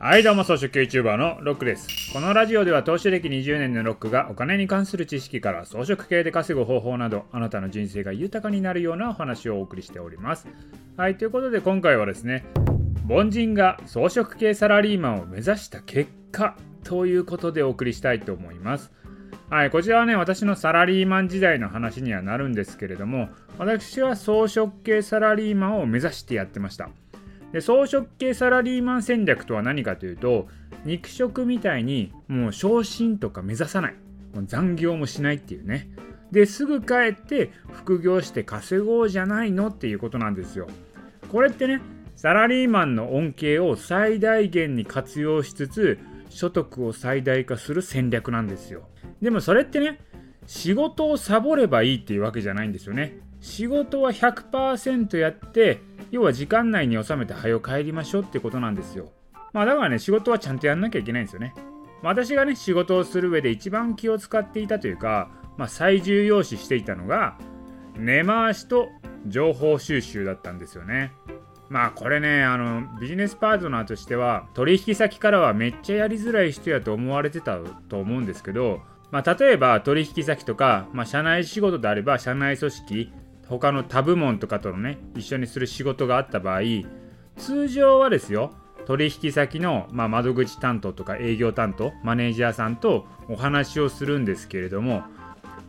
はいどうも草食 YouTuber のロックです。このラジオでは投資歴20年のロックがお金に関する知識から装飾系で稼ぐ方法などあなたの人生が豊かになるようなお話をお送りしております。はいということで今回はですね凡人が装飾系サラリーマンを目指した結果ということでお送りしたいと思います。はい、こちらはね、私のサラリーマン時代の話にはなるんですけれども、私は装飾系サラリーマンを目指してやってました。で装飾系サラリーマン戦略とは何かというと肉食みたいにもう昇進とか目指さない。もう残業もしないっていうね。ですぐ帰って副業して稼ごうじゃないのっていうことなんですよ。これってねサラリーマンの恩恵を最大限に活用しつつ所得を最大化する戦略なんですよ。でもそれってね仕事をサボればいいっていうわけじゃないんですよね。仕事は100%やって要は時間内に収めて早よ帰りましょうってことなんですよ。まあだからね、仕事はちゃんとやんなきゃいけないんですよね。私がね、仕事をする上で一番気を使っていたというか、まあ、最重要視していたのが、根回しと情報収集だったんですよね。まあこれね、あの、ビジネスパートナーとしては、取引先からはめっちゃやりづらい人やと思われてたと思うんですけど、まあ例えば取引先とか、まあ社内仕事であれば社内組織、他の他部門とかとのね一緒にする仕事があった場合通常はですよ取引先の、まあ、窓口担当とか営業担当マネージャーさんとお話をするんですけれども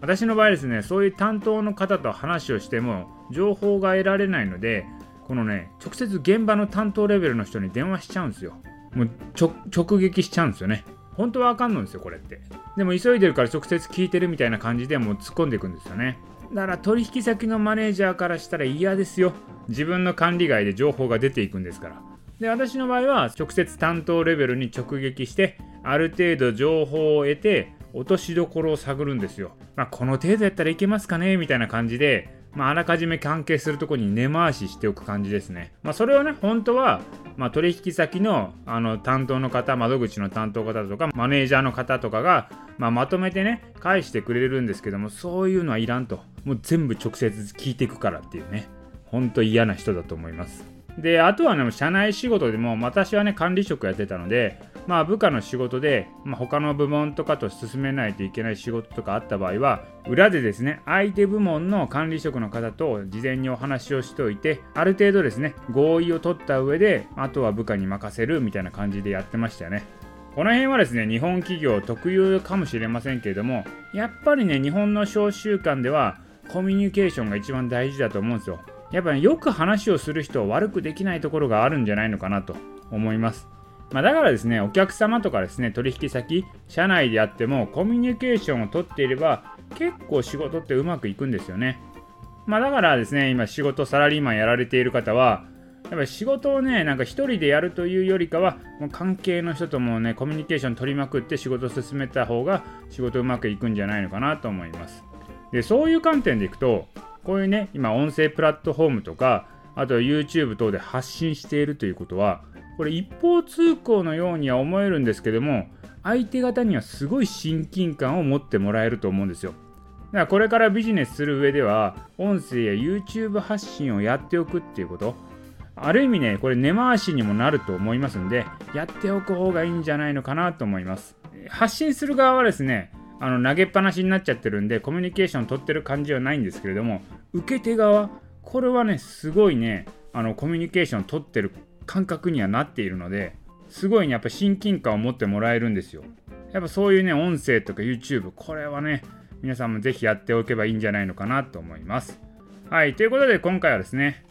私の場合ですねそういう担当の方と話をしても情報が得られないのでこのね直接現場の担当レベルの人に電話しちゃうんですよ。もう直撃しちゃうんですよね。本当はあかんのですよこれって。でも急いでるから直接聞いてるみたいな感じでもう突っ込んでいくんですよね。だから取引先のマネージャーからしたら嫌ですよ。自分の管理外で情報が出ていくんですから。で、私の場合は直接担当レベルに直撃して、ある程度情報を得て、落としどころを探るんですよ。まあ、この程度やったらいけますかね？みたいな感じで、まあ、あらかじめ関係するとこに根回ししておく感じですね。まあ、それをね、本当は、まあ、取引先のあの担当の方、窓口の担当方とか、マネージャーの方とかが、まあ、まとめてね、返してくれるんですけども、そういうのはいらんと。もう全部直接聞いていくからっていうね、ほんと嫌な人だと思います。で、あとはね、社内仕事でも、私はね、管理職やってたので、まあ、部下の仕事で、まあ、他の部門とかと進めないといけない仕事とかあった場合は、裏でですね、相手部門の管理職の方と事前にお話をしておいて、ある程度ですね、合意を取った上で、あとは部下に任せるみたいな感じでやってましたよね。この辺はですね、日本企業特有かもしれませんけれども、やっぱりね、日本の小習慣では、コミュニケーションが一番大事だと思うんですよ。やっぱり、ね、よく話をする人を悪くできないところがあるんじゃないのかなと思います。まあ、だからですね、お客様とかですね、取引先、社内であってもコミュニケーションをとっていれば結構仕事ってうまくいくんですよね。まあだからですね、今仕事サラリーマンやられている方は、やっぱり仕事をね、なんか一人でやるというよりかは、もう関係の人ともね、コミュニケーション取りまくって仕事を進めた方が仕事うまくいくんじゃないのかなと思います。でそういう観点でいくとこういうね今音声プラットフォームとかあと YouTube 等で発信しているということはこれ一方通行のようには思えるんですけども相手方にはすごい親近感を持ってもらえると思うんですよ。だからこれからビジネスする上では音声や YouTube 発信をやっておくっていうこと。ある意味ねこれ根回しにもなると思いますんでやっておく方がいいんじゃないのかなと思います。発信する側はですねあの投げっぱなしになっちゃってるんでコミュニケーション取ってる感じはないんですけれども受け手側これはねすごいねあのコミュニケーション取ってる感覚にはなっているのですごいねやっぱ親近感を持ってもらえるんですよやっぱそういうね音声とか YouTube これはね皆さんもぜひやっておけばいいんじゃないのかなと思いますはいということで今回はですね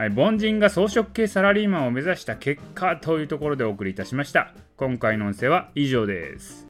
はい、凡人が装飾系サラリーマンを目指した結果というところでお送りいたしました。今回の音声は以上です。